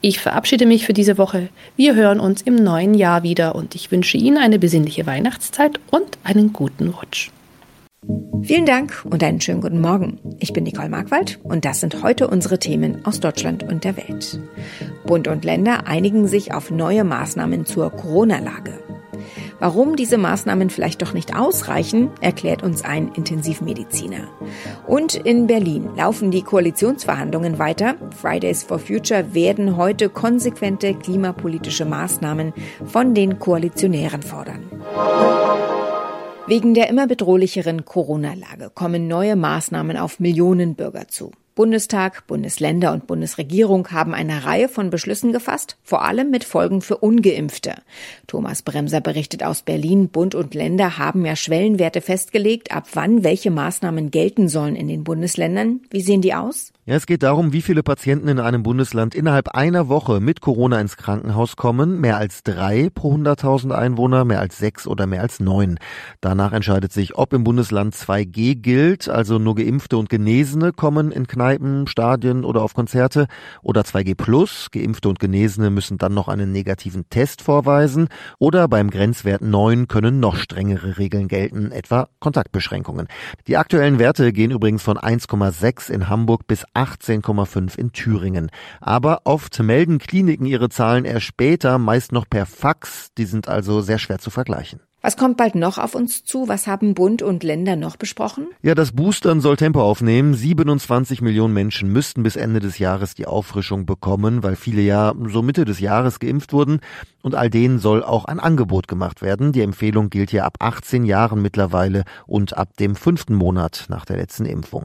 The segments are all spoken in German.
Ich verabschiede mich für diese Woche. Wir hören uns im neuen Jahr wieder und ich wünsche Ihnen eine besinnliche Weihnachtszeit und einen guten Rutsch. Vielen Dank und einen schönen guten Morgen. Ich bin Nicole Markwald und das sind heute unsere Themen aus Deutschland und der Welt. Bund und Länder einigen sich auf neue Maßnahmen zur Corona-Lage. Warum diese Maßnahmen vielleicht doch nicht ausreichen, erklärt uns ein Intensivmediziner. Und in Berlin laufen die Koalitionsverhandlungen weiter. Fridays for Future werden heute konsequente klimapolitische Maßnahmen von den Koalitionären fordern. Wegen der immer bedrohlicheren Corona-Lage kommen neue Maßnahmen auf Millionen Bürger zu. Bundestag, Bundesländer und Bundesregierung haben eine Reihe von Beschlüssen gefasst, vor allem mit Folgen für ungeimpfte. Thomas Bremser berichtet aus Berlin, Bund und Länder haben ja Schwellenwerte festgelegt, ab wann welche Maßnahmen gelten sollen in den Bundesländern. Wie sehen die aus? Ja, es geht darum, wie viele Patienten in einem Bundesland innerhalb einer Woche mit Corona ins Krankenhaus kommen. Mehr als drei pro 100.000 Einwohner, mehr als sechs oder mehr als neun. Danach entscheidet sich, ob im Bundesland 2G gilt, also nur Geimpfte und Genesene kommen in Kneipen, Stadien oder auf Konzerte oder 2G Plus. Geimpfte und Genesene müssen dann noch einen negativen Test vorweisen oder beim Grenzwert 9 können noch strengere Regeln gelten, etwa Kontaktbeschränkungen. Die aktuellen Werte gehen übrigens von 1,6 in Hamburg bis 18,5 in Thüringen. Aber oft melden Kliniken ihre Zahlen erst später, meist noch per Fax. Die sind also sehr schwer zu vergleichen. Was kommt bald noch auf uns zu? Was haben Bund und Länder noch besprochen? Ja, das Boostern soll Tempo aufnehmen. 27 Millionen Menschen müssten bis Ende des Jahres die Auffrischung bekommen, weil viele ja so Mitte des Jahres geimpft wurden. Und all denen soll auch ein Angebot gemacht werden. Die Empfehlung gilt ja ab 18 Jahren mittlerweile und ab dem fünften Monat nach der letzten Impfung.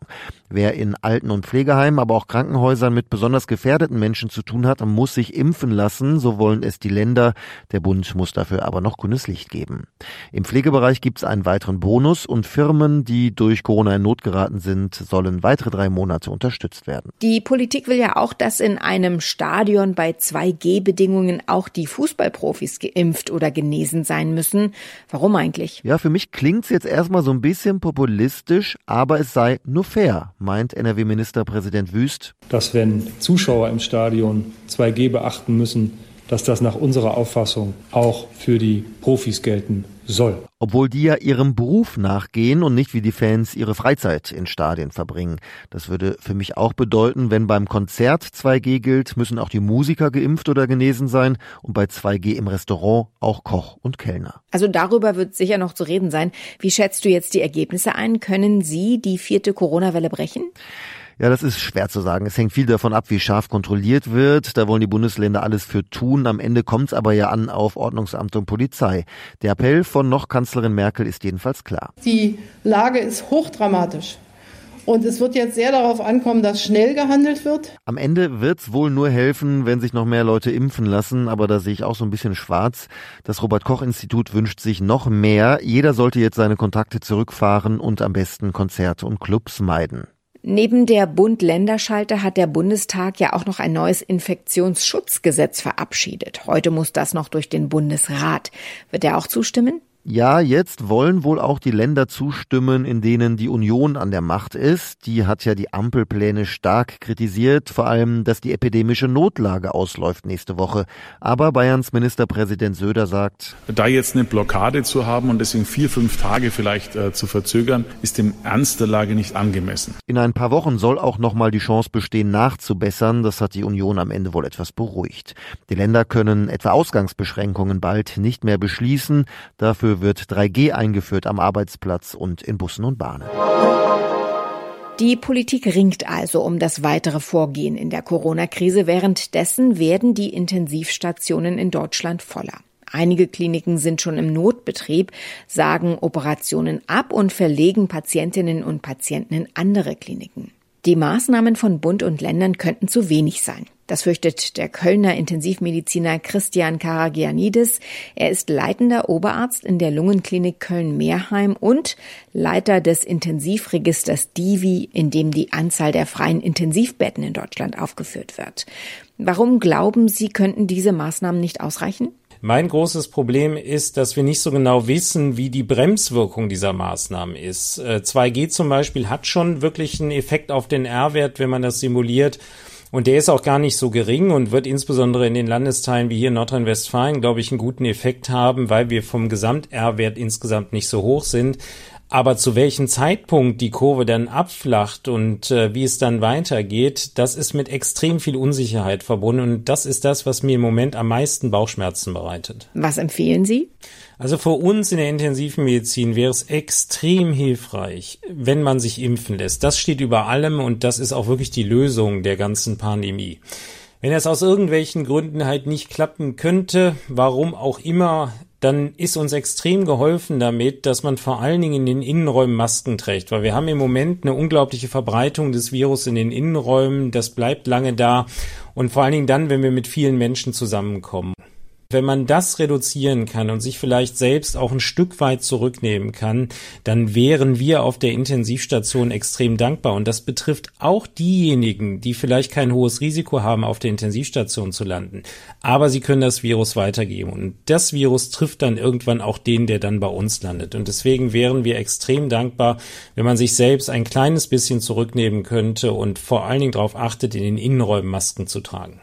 Wer in Alten- und Pflegeheimen, aber auch Krankenhäusern mit besonders gefährdeten Menschen zu tun hat, muss sich impfen lassen. So wollen es die Länder. Der Bund muss dafür aber noch grünes Licht geben. Im Pflegebereich gibt es einen weiteren Bonus und Firmen, die durch Corona in Not geraten sind, sollen weitere drei Monate unterstützt werden. Die Politik will ja auch, dass in einem Stadion bei 2G-Bedingungen auch die Fußballprofis geimpft oder genesen sein müssen. Warum eigentlich? Ja, für mich klingt es jetzt erstmal so ein bisschen populistisch, aber es sei nur fair, meint NRW-Ministerpräsident Wüst. Dass wenn Zuschauer im Stadion 2G beachten müssen, dass das nach unserer Auffassung auch für die Profis gelten soll. Obwohl die ja ihrem Beruf nachgehen und nicht wie die Fans ihre Freizeit in Stadien verbringen. Das würde für mich auch bedeuten, wenn beim Konzert 2G gilt, müssen auch die Musiker geimpft oder genesen sein und bei 2G im Restaurant auch Koch und Kellner. Also darüber wird sicher noch zu reden sein. Wie schätzt du jetzt die Ergebnisse ein? Können Sie die vierte Corona-Welle brechen? Ja, das ist schwer zu sagen. Es hängt viel davon ab, wie scharf kontrolliert wird. Da wollen die Bundesländer alles für tun. Am Ende kommt es aber ja an auf Ordnungsamt und Polizei. Der Appell von noch Kanzlerin Merkel ist jedenfalls klar. Die Lage ist hochdramatisch. Und es wird jetzt sehr darauf ankommen, dass schnell gehandelt wird. Am Ende wird's wohl nur helfen, wenn sich noch mehr Leute impfen lassen, aber da sehe ich auch so ein bisschen schwarz. Das Robert Koch Institut wünscht sich noch mehr. Jeder sollte jetzt seine Kontakte zurückfahren und am besten Konzerte und Clubs meiden. Neben der Bund-Länder-Schalte hat der Bundestag ja auch noch ein neues Infektionsschutzgesetz verabschiedet. Heute muss das noch durch den Bundesrat. Wird er auch zustimmen? Ja, jetzt wollen wohl auch die Länder zustimmen, in denen die Union an der Macht ist. Die hat ja die Ampelpläne stark kritisiert, vor allem, dass die epidemische Notlage ausläuft nächste Woche. Aber Bayerns Ministerpräsident Söder sagt, da jetzt eine Blockade zu haben und deswegen vier, fünf Tage vielleicht äh, zu verzögern, ist dem Ernst der Lage nicht angemessen. In ein paar Wochen soll auch nochmal die Chance bestehen, nachzubessern. Das hat die Union am Ende wohl etwas beruhigt. Die Länder können etwa Ausgangsbeschränkungen bald nicht mehr beschließen. Dafür wird 3G eingeführt am Arbeitsplatz und in Bussen und Bahnen. Die Politik ringt also um das weitere Vorgehen in der Corona-Krise. Währenddessen werden die Intensivstationen in Deutschland voller. Einige Kliniken sind schon im Notbetrieb, sagen Operationen ab und verlegen Patientinnen und Patienten in andere Kliniken. Die Maßnahmen von Bund und Ländern könnten zu wenig sein. Das fürchtet der Kölner Intensivmediziner Christian Karagianidis. Er ist leitender Oberarzt in der Lungenklinik Köln-Mehrheim und Leiter des Intensivregisters DIVI, in dem die Anzahl der freien Intensivbetten in Deutschland aufgeführt wird. Warum glauben Sie, könnten diese Maßnahmen nicht ausreichen? Mein großes Problem ist, dass wir nicht so genau wissen, wie die Bremswirkung dieser Maßnahmen ist. 2G äh, zum Beispiel hat schon wirklich einen Effekt auf den R-Wert, wenn man das simuliert. Und der ist auch gar nicht so gering und wird insbesondere in den Landesteilen wie hier in Nordrhein-Westfalen, glaube ich, einen guten Effekt haben, weil wir vom Gesamt-R-Wert insgesamt nicht so hoch sind. Aber zu welchem Zeitpunkt die Kurve dann abflacht und äh, wie es dann weitergeht, das ist mit extrem viel Unsicherheit verbunden. Und das ist das, was mir im Moment am meisten Bauchschmerzen bereitet. Was empfehlen Sie? Also für uns in der Intensivmedizin wäre es extrem hilfreich, wenn man sich impfen lässt. Das steht über allem und das ist auch wirklich die Lösung der ganzen Pandemie. Wenn es aus irgendwelchen Gründen halt nicht klappen könnte, warum auch immer, dann ist uns extrem geholfen damit, dass man vor allen Dingen in den Innenräumen Masken trägt, weil wir haben im Moment eine unglaubliche Verbreitung des Virus in den Innenräumen, das bleibt lange da. Und vor allen Dingen dann, wenn wir mit vielen Menschen zusammenkommen. Wenn man das reduzieren kann und sich vielleicht selbst auch ein Stück weit zurücknehmen kann, dann wären wir auf der Intensivstation extrem dankbar. Und das betrifft auch diejenigen, die vielleicht kein hohes Risiko haben, auf der Intensivstation zu landen. Aber sie können das Virus weitergeben. Und das Virus trifft dann irgendwann auch den, der dann bei uns landet. Und deswegen wären wir extrem dankbar, wenn man sich selbst ein kleines bisschen zurücknehmen könnte und vor allen Dingen darauf achtet, in den Innenräumen Masken zu tragen.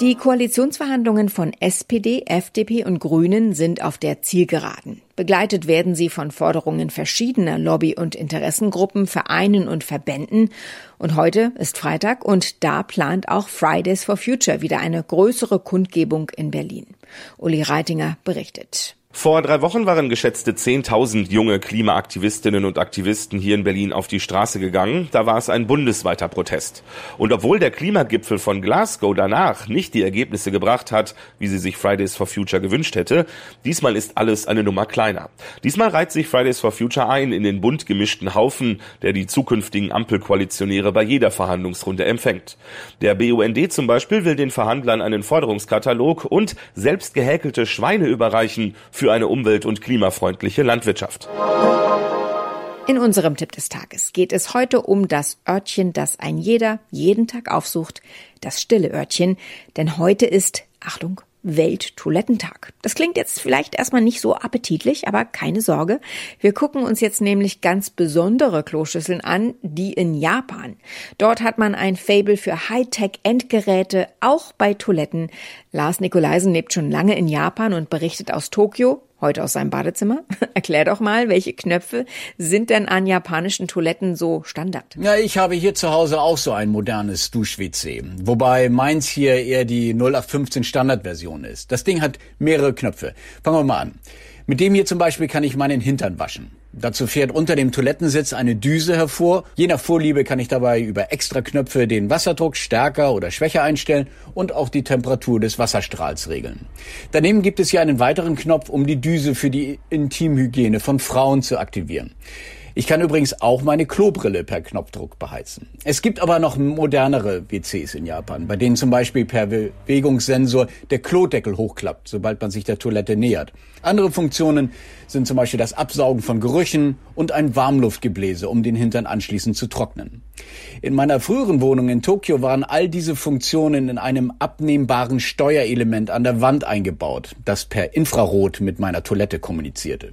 Die Koalitionsverhandlungen von SPD, FDP und Grünen sind auf der Zielgeraden. Begleitet werden sie von Forderungen verschiedener Lobby- und Interessengruppen, Vereinen und Verbänden. Und heute ist Freitag und da plant auch Fridays for Future wieder eine größere Kundgebung in Berlin. Uli Reitinger berichtet. Vor drei Wochen waren geschätzte 10.000 junge Klimaaktivistinnen und Aktivisten hier in Berlin auf die Straße gegangen. Da war es ein bundesweiter Protest. Und obwohl der Klimagipfel von Glasgow danach nicht die Ergebnisse gebracht hat, wie sie sich Fridays for Future gewünscht hätte, diesmal ist alles eine Nummer kleiner. Diesmal reiht sich Fridays for Future ein in den bunt gemischten Haufen, der die zukünftigen Ampelkoalitionäre bei jeder Verhandlungsrunde empfängt. Der BUND zum Beispiel will den Verhandlern einen Forderungskatalog und selbst gehäkelte Schweine überreichen, für eine umwelt- und klimafreundliche Landwirtschaft. In unserem Tipp des Tages geht es heute um das Örtchen, das ein jeder jeden Tag aufsucht, das stille Örtchen, denn heute ist, Achtung, Welttoilettentag. Das klingt jetzt vielleicht erstmal nicht so appetitlich, aber keine Sorge. Wir gucken uns jetzt nämlich ganz besondere Kloschüsseln an, die in Japan. Dort hat man ein Fable für Hightech-Endgeräte, auch bei Toiletten. Lars Nikolaisen lebt schon lange in Japan und berichtet aus Tokio heute aus seinem Badezimmer. Erklär doch mal, welche Knöpfe sind denn an japanischen Toiletten so Standard? Ja, ich habe hier zu Hause auch so ein modernes Dusch-WC, wobei meins hier eher die 0815 Standardversion ist. Das Ding hat mehrere Knöpfe. Fangen wir mal an. Mit dem hier zum Beispiel kann ich meinen Hintern waschen. Dazu fährt unter dem Toilettensitz eine Düse hervor. Je nach Vorliebe kann ich dabei über extra Knöpfe den Wasserdruck stärker oder schwächer einstellen und auch die Temperatur des Wasserstrahls regeln. Daneben gibt es hier einen weiteren Knopf, um die Düse für die Intimhygiene von Frauen zu aktivieren. Ich kann übrigens auch meine Klobrille per Knopfdruck beheizen. Es gibt aber noch modernere WCs in Japan, bei denen zum Beispiel per Bewegungssensor der Klodeckel hochklappt, sobald man sich der Toilette nähert. Andere Funktionen sind zum Beispiel das Absaugen von Gerüchen und ein Warmluftgebläse, um den Hintern anschließend zu trocknen. In meiner früheren Wohnung in Tokio waren all diese Funktionen in einem abnehmbaren Steuerelement an der Wand eingebaut, das per Infrarot mit meiner Toilette kommunizierte.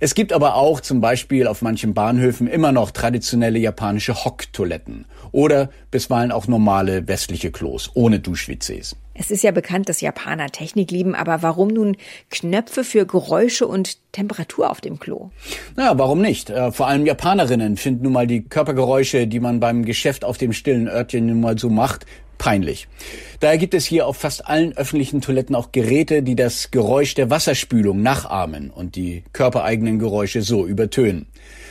Es gibt aber auch zum Beispiel auf manchen Bahnhöfen immer noch traditionelle japanische Hocktoiletten oder bisweilen auch normale westliche Klos ohne Dusch-WCs. Es ist ja bekannt, dass Japaner Technik lieben, aber warum nun Knöpfe für Geräusche und Temperatur auf dem Klo? Na, warum nicht? Äh, vor allem Japanerinnen finden nun mal die Körpergeräusche, die man beim Geschäft auf dem stillen Örtchen nun mal so macht, peinlich. Daher gibt es hier auf fast allen öffentlichen Toiletten auch Geräte, die das Geräusch der Wasserspülung nachahmen und die körpereigenen Geräusche so übertönen.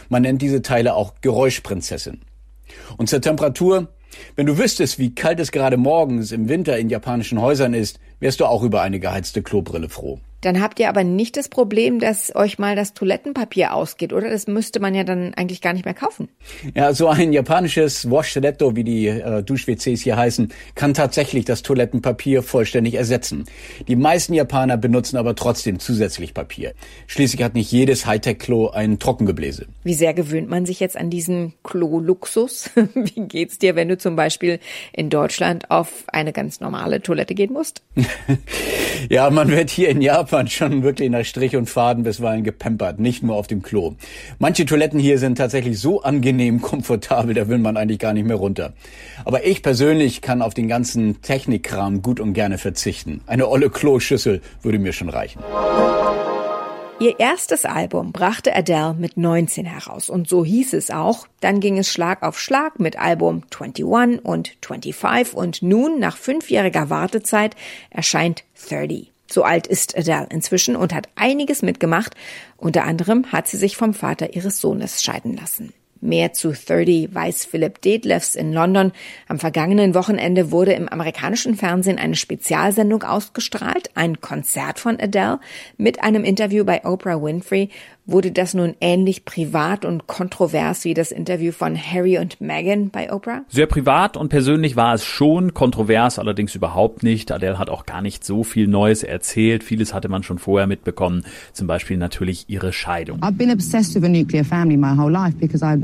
Man nennt diese Teile auch Geräuschprinzessin. Und zur Temperatur, wenn du wüsstest, wie kalt es gerade morgens im Winter in japanischen Häusern ist, wärst du auch über eine geheizte Klobrille froh. Dann habt ihr aber nicht das Problem, dass euch mal das Toilettenpapier ausgeht, oder? Das müsste man ja dann eigentlich gar nicht mehr kaufen. Ja, so ein japanisches Washletto, wie die äh, Dusch-WCs hier heißen, kann tatsächlich das Toilettenpapier vollständig ersetzen. Die meisten Japaner benutzen aber trotzdem zusätzlich Papier. Schließlich hat nicht jedes Hightech-Klo ein Trockengebläse. Wie sehr gewöhnt man sich jetzt an diesen Klo-Luxus? wie geht's dir, wenn du zum Beispiel in Deutschland auf eine ganz normale Toilette gehen musst? ja, man wird hier in Japan schon wirklich nach Strich und Faden bisweilen gepampert, nicht nur auf dem Klo. Manche Toiletten hier sind tatsächlich so angenehm komfortabel, da will man eigentlich gar nicht mehr runter. Aber ich persönlich kann auf den ganzen Technikkram gut und gerne verzichten. Eine olle Kloschüssel würde mir schon reichen. Ihr erstes Album brachte Adele mit 19 heraus und so hieß es auch. Dann ging es Schlag auf Schlag mit Album 21 und 25 und nun, nach fünfjähriger Wartezeit, erscheint 30. So alt ist Adele inzwischen und hat einiges mitgemacht. Unter anderem hat sie sich vom Vater ihres Sohnes scheiden lassen. Mehr zu 30 weiß Philip Detlefs in London. Am vergangenen Wochenende wurde im amerikanischen Fernsehen eine Spezialsendung ausgestrahlt, ein Konzert von Adele mit einem Interview bei Oprah Winfrey. Wurde das nun ähnlich privat und kontrovers wie das Interview von Harry und Meghan bei Oprah? Sehr privat und persönlich war es schon, kontrovers allerdings überhaupt nicht. Adele hat auch gar nicht so viel Neues erzählt. Vieles hatte man schon vorher mitbekommen, zum Beispiel natürlich ihre Scheidung. I've been obsessed with a nuclear family my whole life because I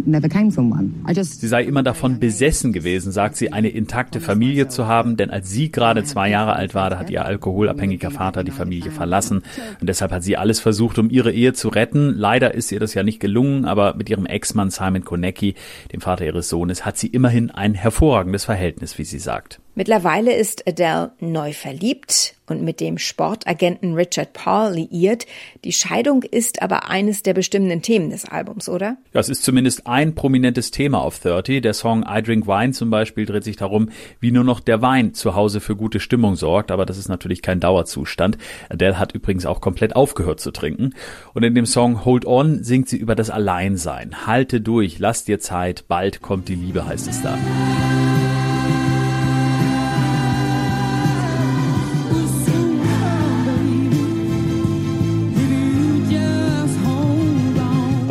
sie sei immer davon besessen gewesen, sagt sie, eine intakte Familie zu haben, denn als sie gerade zwei Jahre alt war, da hat ihr alkoholabhängiger Vater die Familie verlassen und deshalb hat sie alles versucht, um ihre Ehe zu retten. Leider ist ihr das ja nicht gelungen, aber mit ihrem Ex-Mann Simon Konecki, dem Vater ihres Sohnes, hat sie immerhin ein hervorragendes Verhältnis, wie sie sagt. Mittlerweile ist Adele neu verliebt und mit dem Sportagenten Richard Paul liiert. Die Scheidung ist aber eines der bestimmenden Themen des Albums, oder? Ja, es ist zumindest ein prominentes Thema auf 30. Der Song I Drink Wine zum Beispiel dreht sich darum, wie nur noch der Wein zu Hause für gute Stimmung sorgt. Aber das ist natürlich kein Dauerzustand. Adele hat übrigens auch komplett aufgehört zu trinken. Und in dem Song Hold On singt sie über das Alleinsein. Halte durch, lass dir Zeit, bald kommt die Liebe, heißt es da.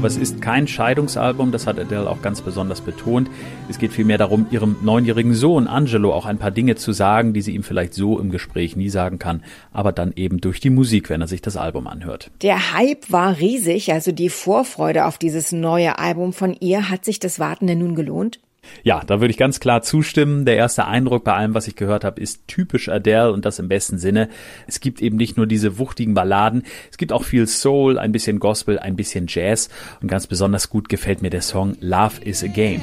Aber es ist kein Scheidungsalbum, das hat Adele auch ganz besonders betont. Es geht vielmehr darum, ihrem neunjährigen Sohn Angelo auch ein paar Dinge zu sagen, die sie ihm vielleicht so im Gespräch nie sagen kann, aber dann eben durch die Musik, wenn er sich das Album anhört. Der Hype war riesig, also die Vorfreude auf dieses neue Album von ihr. Hat sich das Warten denn nun gelohnt? Ja, da würde ich ganz klar zustimmen. Der erste Eindruck bei allem, was ich gehört habe, ist typisch Adele und das im besten Sinne. Es gibt eben nicht nur diese wuchtigen Balladen, es gibt auch viel Soul, ein bisschen Gospel, ein bisschen Jazz und ganz besonders gut gefällt mir der Song Love is a Game.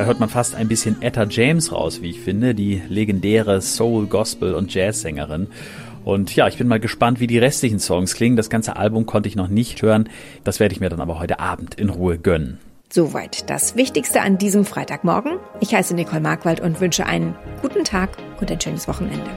Da hört man fast ein bisschen Etta James raus, wie ich finde, die legendäre Soul, Gospel und Jazzsängerin. Und ja, ich bin mal gespannt, wie die restlichen Songs klingen. Das ganze Album konnte ich noch nicht hören. Das werde ich mir dann aber heute Abend in Ruhe gönnen. Soweit das Wichtigste an diesem Freitagmorgen. Ich heiße Nicole Markwald und wünsche einen guten Tag und ein schönes Wochenende.